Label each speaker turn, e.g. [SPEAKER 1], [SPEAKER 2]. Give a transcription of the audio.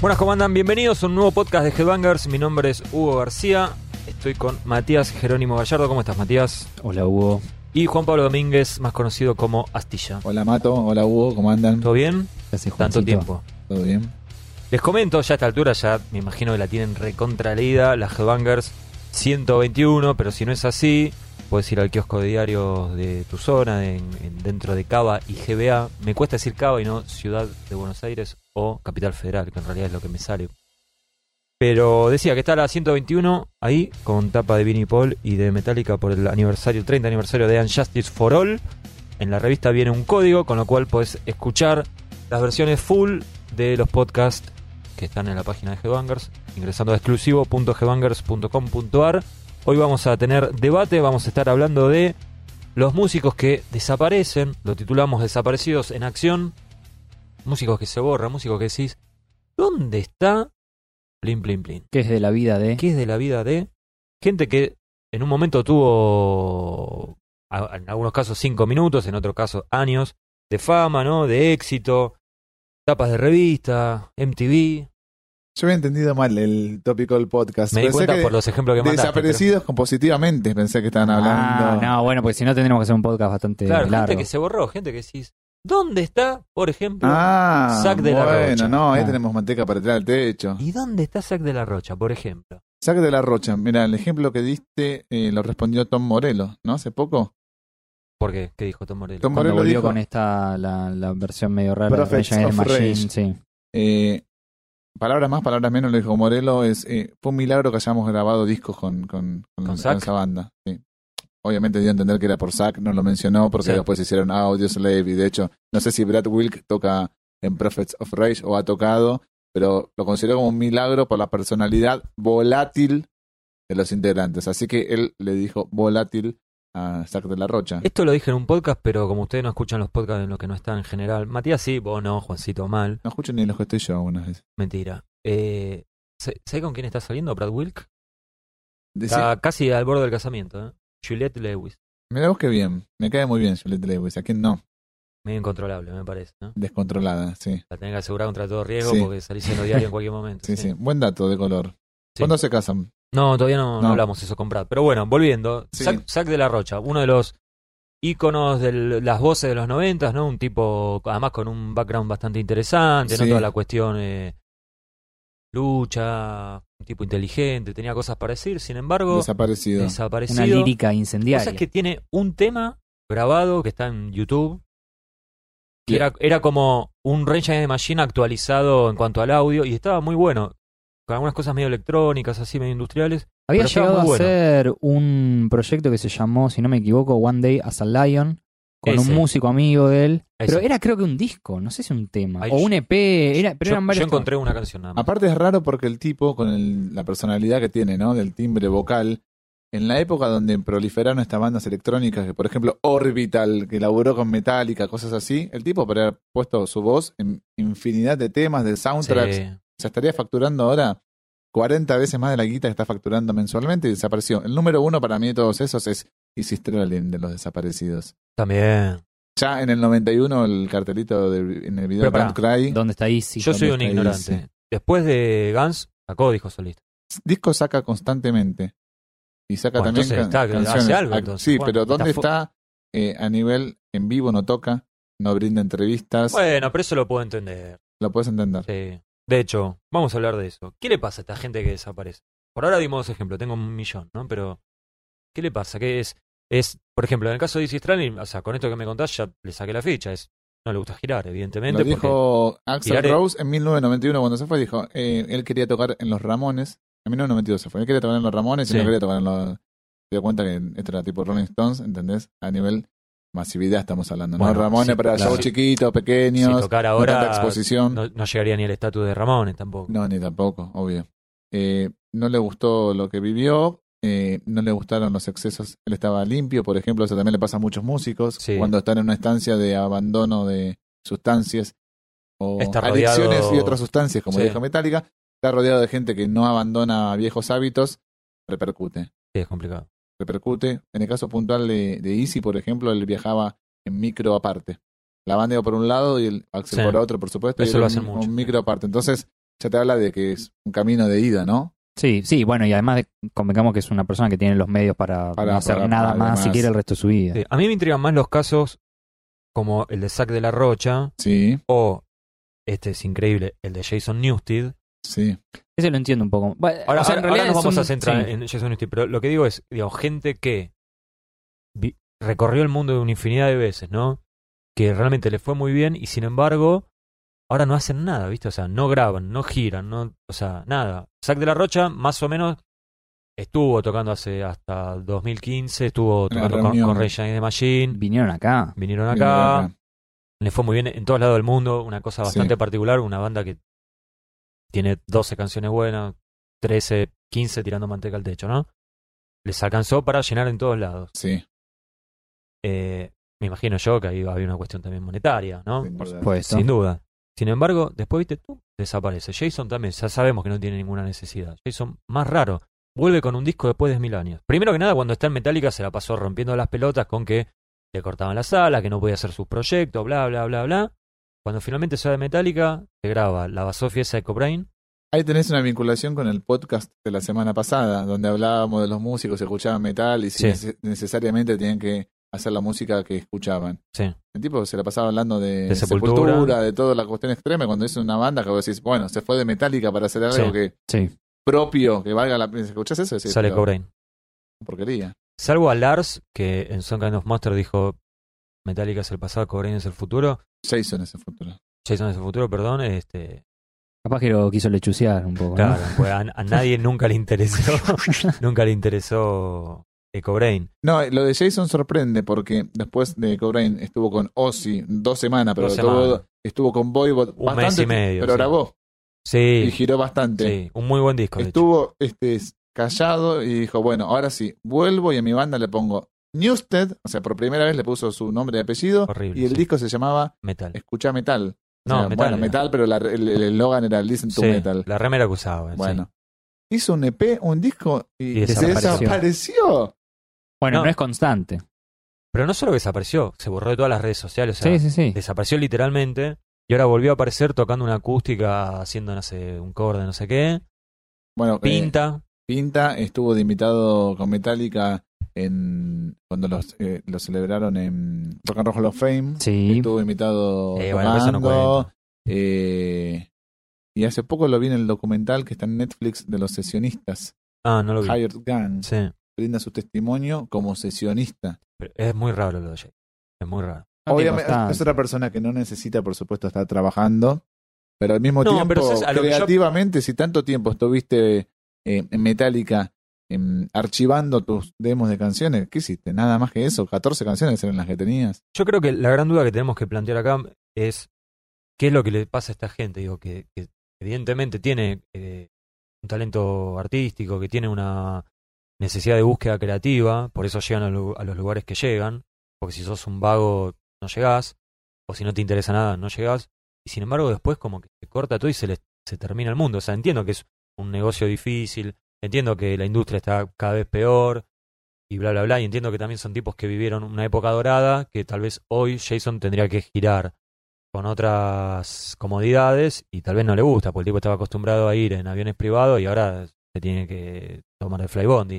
[SPEAKER 1] Buenas, ¿cómo andan? Bienvenidos a un nuevo podcast de Headbangers. Mi nombre es Hugo García. Estoy con Matías Jerónimo Gallardo. ¿Cómo estás, Matías?
[SPEAKER 2] Hola Hugo.
[SPEAKER 1] Y Juan Pablo Domínguez, más conocido como Astilla.
[SPEAKER 3] Hola Mato, hola Hugo, ¿cómo andan?
[SPEAKER 1] ¿Todo bien?
[SPEAKER 2] Gracias,
[SPEAKER 1] Tanto tiempo.
[SPEAKER 3] ¿Todo bien?
[SPEAKER 1] Les comento, ya a esta altura, ya me imagino que la tienen recontra leída, la Headbangers 121, pero si no es así, puedes ir al kiosco de diarios de tu zona, de- en- dentro de Cava y GBA. Me cuesta decir Cava y no Ciudad de Buenos Aires o Capital Federal, que en realidad es lo que me sale. Pero decía que está la 121 ahí, con tapa de Vinnie Paul y de Metallica por el aniversario, el 30 aniversario de Unjustice for All. En la revista viene un código, con lo cual puedes escuchar las versiones full de los podcasts que están en la página de Headbangers, ingresando a exclusivo.headbangers.com.ar. Hoy vamos a tener debate, vamos a estar hablando de los músicos que desaparecen, lo titulamos Desaparecidos en Acción, músicos que se borran, músicos que decís, ¿dónde está? Plin, plin, plin.
[SPEAKER 2] ¿Qué es de la vida de?
[SPEAKER 1] ¿Qué es de la vida de gente que en un momento tuvo, en algunos casos, cinco minutos, en otros casos, años de fama, ¿no? De éxito, tapas de revista, MTV.
[SPEAKER 3] Yo había entendido mal el tópico del podcast.
[SPEAKER 1] Me di
[SPEAKER 3] Pensé
[SPEAKER 1] cuenta
[SPEAKER 3] que
[SPEAKER 1] por los ejemplos que mandaste.
[SPEAKER 3] Desaparecidos compositivamente, pensé que estaban hablando.
[SPEAKER 2] Ah, no, bueno, porque si no tendremos que hacer un podcast bastante
[SPEAKER 1] Claro,
[SPEAKER 2] largo.
[SPEAKER 1] gente que se borró, gente que decís, ¿dónde está, por ejemplo?
[SPEAKER 3] Ah,
[SPEAKER 1] Zac de la
[SPEAKER 3] bueno,
[SPEAKER 1] Rocha.
[SPEAKER 3] no, ahí
[SPEAKER 2] Ah.
[SPEAKER 3] tenemos manteca para tirar al techo.
[SPEAKER 1] ¿Y dónde está Zac de la Rocha, por ejemplo?
[SPEAKER 3] Zac de la Rocha, mira, el ejemplo que diste eh, lo respondió Tom Morello, ¿no? Hace poco.
[SPEAKER 1] ¿Por qué? ¿Qué dijo Tom Morello?
[SPEAKER 3] Tom
[SPEAKER 2] Cuando
[SPEAKER 3] Morello
[SPEAKER 2] volvió
[SPEAKER 3] dijo,
[SPEAKER 2] con esta, la, la versión medio rara
[SPEAKER 3] Prophets
[SPEAKER 2] de Machine,
[SPEAKER 3] Rage.
[SPEAKER 2] sí.
[SPEAKER 3] eh, palabras más, palabras menos, lo dijo Morello, es, eh, fue un milagro que hayamos grabado discos con, con, con,
[SPEAKER 1] ¿Con
[SPEAKER 3] con
[SPEAKER 1] Zac?
[SPEAKER 3] esa banda. Sí. Obviamente dio a entender que era por Zack, no lo mencionó porque
[SPEAKER 1] Sí.
[SPEAKER 3] después hicieron Audio Slave y de hecho, no sé si Brad Wilk toca en Prophets of Rage o ha tocado, pero lo consideró como un milagro por la personalidad volátil de los integrantes. Así que él le dijo volátil a Zack de la Rocha.
[SPEAKER 1] Esto lo dije en un podcast, pero como ustedes no escuchan los podcasts en los que no están en general, Matías sí, vos no, Juancito mal,
[SPEAKER 3] No escucho ni los que estoy yo algunas veces.
[SPEAKER 1] mentira. Eh, ¿Sabés con quién está saliendo Brad Wilk?
[SPEAKER 3] Decí-
[SPEAKER 1] Está casi al borde del casamiento, ¿eh? Juliette Lewis.
[SPEAKER 3] Mirá vos qué bien. Me cae muy bien Juliette Lewis. ¿A quién no?
[SPEAKER 1] Medio incontrolable, me parece, ¿no?
[SPEAKER 3] Descontrolada, sí.
[SPEAKER 1] La tenés que asegurar contra todo riesgo
[SPEAKER 3] Sí.
[SPEAKER 1] porque salís en los diarios en cualquier momento.
[SPEAKER 3] Sí, sí. Buen dato de color.
[SPEAKER 1] Sí.
[SPEAKER 3] ¿Cuándo se casan?
[SPEAKER 1] No, todavía no, no
[SPEAKER 3] No.
[SPEAKER 1] hablamos eso con Brad. Pero bueno, volviendo.
[SPEAKER 3] Sí.
[SPEAKER 1] Zac, Zac de la Rocha, uno de los íconos de las voces de los noventas, ¿no? Un tipo, además con un background bastante interesante, ¿no? Toda la cuestión eh, lucha, un tipo inteligente, tenía cosas para decir, sin embargo,
[SPEAKER 3] Desaparecido.
[SPEAKER 1] desaparecido.
[SPEAKER 2] Una lírica
[SPEAKER 1] Cosa
[SPEAKER 2] incendiaria.
[SPEAKER 1] es que tiene un tema grabado que está en YouTube. Era, era como un Rage Against the Machine actualizado en cuanto al audio y estaba muy bueno. Con algunas cosas medio electrónicas, así medio industriales.
[SPEAKER 2] Había llegado a
[SPEAKER 1] bueno.
[SPEAKER 2] hacer un proyecto que se llamó, si no me equivoco, One Day as a Lion, con
[SPEAKER 1] Ese.
[SPEAKER 2] un músico amigo de él.
[SPEAKER 1] Ese.
[SPEAKER 2] Pero era creo que un disco, no sé si un tema.
[SPEAKER 1] Ay,
[SPEAKER 2] o un EP, era, pero
[SPEAKER 1] yo,
[SPEAKER 2] eran varios
[SPEAKER 1] yo encontré una canción nada más.
[SPEAKER 3] Aparte es raro porque el tipo, con el- la personalidad que tiene, ¿no? Del timbre vocal, en la época donde proliferaron estas bandas electrónicas, que por ejemplo Orbital, que laburó con Metallica, cosas así, el tipo podría haber puesto su voz en infinidad de temas, de soundtracks.
[SPEAKER 1] Sí.
[SPEAKER 3] Se estaría facturando ahora 40 veces más de la guita que está facturando mensualmente y desapareció. El número uno para mí de todos esos es Strelin de los desaparecidos.
[SPEAKER 1] También.
[SPEAKER 3] Ya en el 91 el cartelito de, en el video
[SPEAKER 1] Pero
[SPEAKER 3] Don't Cry.
[SPEAKER 2] ¿Dónde está Easy?
[SPEAKER 1] Yo soy un ignorante. Después de Guns, sacó disco solista.
[SPEAKER 3] disco saca constantemente. Y saca
[SPEAKER 1] Bueno,
[SPEAKER 3] también
[SPEAKER 1] entonces
[SPEAKER 3] can-
[SPEAKER 1] está,
[SPEAKER 3] canciones.
[SPEAKER 1] hace algo, entonces,
[SPEAKER 3] sí, pero ¿dónde
[SPEAKER 1] Está
[SPEAKER 3] está? eh, a nivel en vivo no toca, no brinda entrevistas.
[SPEAKER 1] Bueno, pero eso lo puedo entender.
[SPEAKER 3] Lo puedes entender.
[SPEAKER 1] Sí. De hecho, vamos a hablar de eso. ¿Qué le pasa a esta gente que desaparece? Por ahora dimos dos ejemplos, tengo un millón, ¿no? Pero, ¿qué le pasa? ¿Qué es? Es, por ejemplo, en el caso de Easy Stranding, o sea, con esto que me contás ya le saqué la ficha. Es, no le gusta girar,
[SPEAKER 3] Lo
[SPEAKER 1] evidentemente. porque-
[SPEAKER 3] dijo Axel
[SPEAKER 1] girar es-
[SPEAKER 3] Rose en 1991 cuando se fue. Dijo, eh, él quería tocar en los Ramones. En 1992 se fue. Él quería tocar en los Ramones
[SPEAKER 1] Sí.
[SPEAKER 3] y no quería tocar en los... Se dio cuenta que esto era tipo Rolling Stones, ¿entendés? A nivel masividad estamos hablando.
[SPEAKER 1] Bueno,
[SPEAKER 3] ¿no? Ramones
[SPEAKER 1] sí,
[SPEAKER 3] para
[SPEAKER 1] claro.
[SPEAKER 3] shows chiquitos, pequeños.
[SPEAKER 1] si tocar
[SPEAKER 3] no
[SPEAKER 1] ahora
[SPEAKER 3] tanta exposición.
[SPEAKER 1] no, no llegaría ni al estatus de Ramones tampoco.
[SPEAKER 3] No, ni tampoco, obvio. Eh, no le gustó lo que vivió, eh, no le gustaron los excesos. Él estaba limpio, por ejemplo, eso también le pasa a muchos músicos.
[SPEAKER 1] Sí.
[SPEAKER 3] Cuando están en una estancia de abandono de sustancias o
[SPEAKER 1] Está
[SPEAKER 3] adicciones
[SPEAKER 1] rodeado-
[SPEAKER 3] y otras sustancias, como
[SPEAKER 1] Sí.
[SPEAKER 3] dijo Metallica, está rodeado de gente que no abandona viejos hábitos, repercute.
[SPEAKER 1] Sí, es complicado.
[SPEAKER 3] Repercute. En el caso puntual de, de Easy, por ejemplo, él viajaba en micro aparte. La banda iba por un lado y el Axel
[SPEAKER 1] Sí.
[SPEAKER 3] por otro, por supuesto, y
[SPEAKER 1] Eso lo
[SPEAKER 3] un,
[SPEAKER 1] hacen mucho,
[SPEAKER 3] un micro aparte. Entonces, ya te habla de que es un camino de ida, ¿no?
[SPEAKER 2] Sí, sí, bueno, y además convengamos que es una persona que tiene los medios para,
[SPEAKER 3] Para-
[SPEAKER 2] no hacer
[SPEAKER 3] para-
[SPEAKER 2] nada
[SPEAKER 3] para
[SPEAKER 2] más
[SPEAKER 3] además.
[SPEAKER 2] siquiera el resto de su vida.
[SPEAKER 1] Sí, A mí me intrigan más los casos como el de Zack de la Rocha
[SPEAKER 3] Sí,
[SPEAKER 1] o, este es increíble, el de Jason Newsted.
[SPEAKER 3] Sí.
[SPEAKER 2] Ese lo entiendo un poco. Bueno,
[SPEAKER 1] Ahora,
[SPEAKER 2] o sea, en
[SPEAKER 1] ahora- ahora
[SPEAKER 2] realidad
[SPEAKER 1] nos vamos
[SPEAKER 2] un-
[SPEAKER 1] a centrar
[SPEAKER 2] sí.
[SPEAKER 1] en Jason Newsted, pero lo que digo es, digamos, gente que vi- recorrió el mundo una infinidad de veces, ¿no? Que realmente le fue muy bien y sin embargo ahora no hacen nada, ¿viste? O sea, no graban, no giran, no, o sea, nada. Zack de la Rocha más o menos estuvo tocando hace hasta 2015, estuvo tocando con, con Against the Machine,
[SPEAKER 2] Vinieron acá.
[SPEAKER 1] vinieron acá,
[SPEAKER 3] acá.
[SPEAKER 1] le fue muy bien en todos lados del mundo, una cosa
[SPEAKER 3] Sí.
[SPEAKER 1] bastante particular, una banda que tiene 12 canciones buenas, 13, 15 tirando manteca al techo, ¿no? Les alcanzó para llenar en todos lados.
[SPEAKER 3] Sí,
[SPEAKER 1] Eh, me imagino yo que ahí había una cuestión también monetaria, ¿no?
[SPEAKER 3] sin
[SPEAKER 2] Por
[SPEAKER 3] duda.
[SPEAKER 2] supuesto.
[SPEAKER 1] Sin duda. Sin embargo, después, viste, tú desaparece. Jason también, ya sabemos que no tiene ninguna necesidad. Jason, más raro, vuelve con un disco después de mil años. Primero que nada, cuando está en Metallica se la pasó rompiendo las pelotas con que le cortaban la sala, que no podía hacer sus proyectos, bla, bla, bla, bla. Cuando finalmente sale Metallica, se graba la basofia esa de Cobrain.
[SPEAKER 3] Ahí tenés una vinculación con el podcast de la semana pasada, donde hablábamos de los músicos que escuchaban metal y si
[SPEAKER 1] Sí.
[SPEAKER 3] necesariamente tenían que hacer la música que escuchaban.
[SPEAKER 1] Sí.
[SPEAKER 3] El tipo se la pasaba hablando de,
[SPEAKER 1] De Sepultura.
[SPEAKER 3] de toda la cuestión extrema, cuando es una banda que vos decís, bueno, se fue de Metallica para hacer algo
[SPEAKER 1] Sí.
[SPEAKER 3] que
[SPEAKER 2] Sí.
[SPEAKER 3] propio, que valga la pena. ¿Escuchás eso? Sí,
[SPEAKER 1] sale Cobrain.
[SPEAKER 3] Porquería.
[SPEAKER 1] Salvo a Lars, que en Some Kind of Monster dijo Metallica es el pasado, Cobrain es el futuro.
[SPEAKER 3] Jason es el futuro.
[SPEAKER 1] Jason es el futuro, perdón. Este,
[SPEAKER 2] Capaz que lo quiso lechucear un poco.
[SPEAKER 1] pues a, a nadie nunca le interesó, nunca le interesó Echo Brain.
[SPEAKER 3] No, lo de Jason sorprende porque después de Cobrain estuvo con Ozzy dos semanas, pero
[SPEAKER 1] Dos
[SPEAKER 3] estuvo,
[SPEAKER 1] semanas.
[SPEAKER 3] estuvo con Voivod
[SPEAKER 1] Un
[SPEAKER 3] bastante,
[SPEAKER 1] mes y medio,
[SPEAKER 3] pero
[SPEAKER 1] sí.
[SPEAKER 3] grabó y
[SPEAKER 1] Sí,
[SPEAKER 3] giró bastante.
[SPEAKER 1] sí, un muy buen disco. de hecho.
[SPEAKER 3] Estuvo este, callado y dijo, bueno, ahora sí, vuelvo y a mi banda le pongo Newsted, o sea, por primera vez le puso su nombre y apellido,
[SPEAKER 1] Horrible,
[SPEAKER 3] y el
[SPEAKER 1] sí.
[SPEAKER 3] disco se llamaba
[SPEAKER 1] Metal.
[SPEAKER 3] Escucha Metal. O
[SPEAKER 1] No, Metal
[SPEAKER 3] Bueno,
[SPEAKER 1] era.
[SPEAKER 3] metal, pero la- el el eslogan era Listen to
[SPEAKER 1] Sí,
[SPEAKER 3] Metal.
[SPEAKER 1] la remera que usaba. sí.
[SPEAKER 3] Bueno. Hizo un EP, un disco y,
[SPEAKER 1] Y
[SPEAKER 3] se
[SPEAKER 1] desapareció.
[SPEAKER 3] desapareció.
[SPEAKER 2] Bueno,
[SPEAKER 1] No.
[SPEAKER 2] no. es constante.
[SPEAKER 1] Pero no solo desapareció, se borró de todas las redes sociales. O sea,
[SPEAKER 2] sí, sí, sí.
[SPEAKER 1] desapareció literalmente y ahora volvió a aparecer tocando una acústica, haciendo, no sé, un cover de no sé qué.
[SPEAKER 3] Bueno, eh,
[SPEAKER 1] Pinta.
[SPEAKER 3] Pinta estuvo de invitado con Metallica en cuando los, eh, lo celebraron en Rock and Roll Hall of Fame.
[SPEAKER 2] Sí.
[SPEAKER 3] Estuvo invitado
[SPEAKER 1] Eh, bueno, no
[SPEAKER 3] eh, y hace poco lo vi en el documental que está en Netflix de los sesionistas.
[SPEAKER 1] Ah, no lo vi.
[SPEAKER 3] Hired Gun
[SPEAKER 1] Sí,
[SPEAKER 3] brinda su testimonio como sesionista.
[SPEAKER 1] pero es muy raro lo de Jay. Es muy raro.
[SPEAKER 2] Tiene
[SPEAKER 3] Obviamente es otra persona que no necesita, por supuesto, estar trabajando, pero al mismo
[SPEAKER 1] No,
[SPEAKER 3] tiempo,
[SPEAKER 1] pero es yo-
[SPEAKER 3] creativamente, si tanto tiempo estuviste eh, en Metallica archivando tus demos de canciones, ¿qué hiciste? Nada más que eso, 14 canciones eran las que tenías.
[SPEAKER 1] Yo creo que la gran duda que tenemos que plantear acá es qué es lo que le pasa a esta gente. Digo, que, que evidentemente tiene eh, un talento artístico, que tiene una necesidad de búsqueda creativa, por eso llegan a, a los lugares que llegan, porque si sos un vago no llegás, o si no te interesa nada no llegás, y sin embargo después como que se corta todo y se les se termina el mundo. O sea, entiendo que es un negocio difícil, entiendo que la industria está cada vez peor, y bla, bla, bla. Y entiendo que también son tipos que vivieron una época dorada que tal vez hoy Jason tendría que girar con otras comodidades y tal vez no le gusta, porque el tipo estaba acostumbrado a ir en aviones privados y ahora se tiene que tomar el flybondi.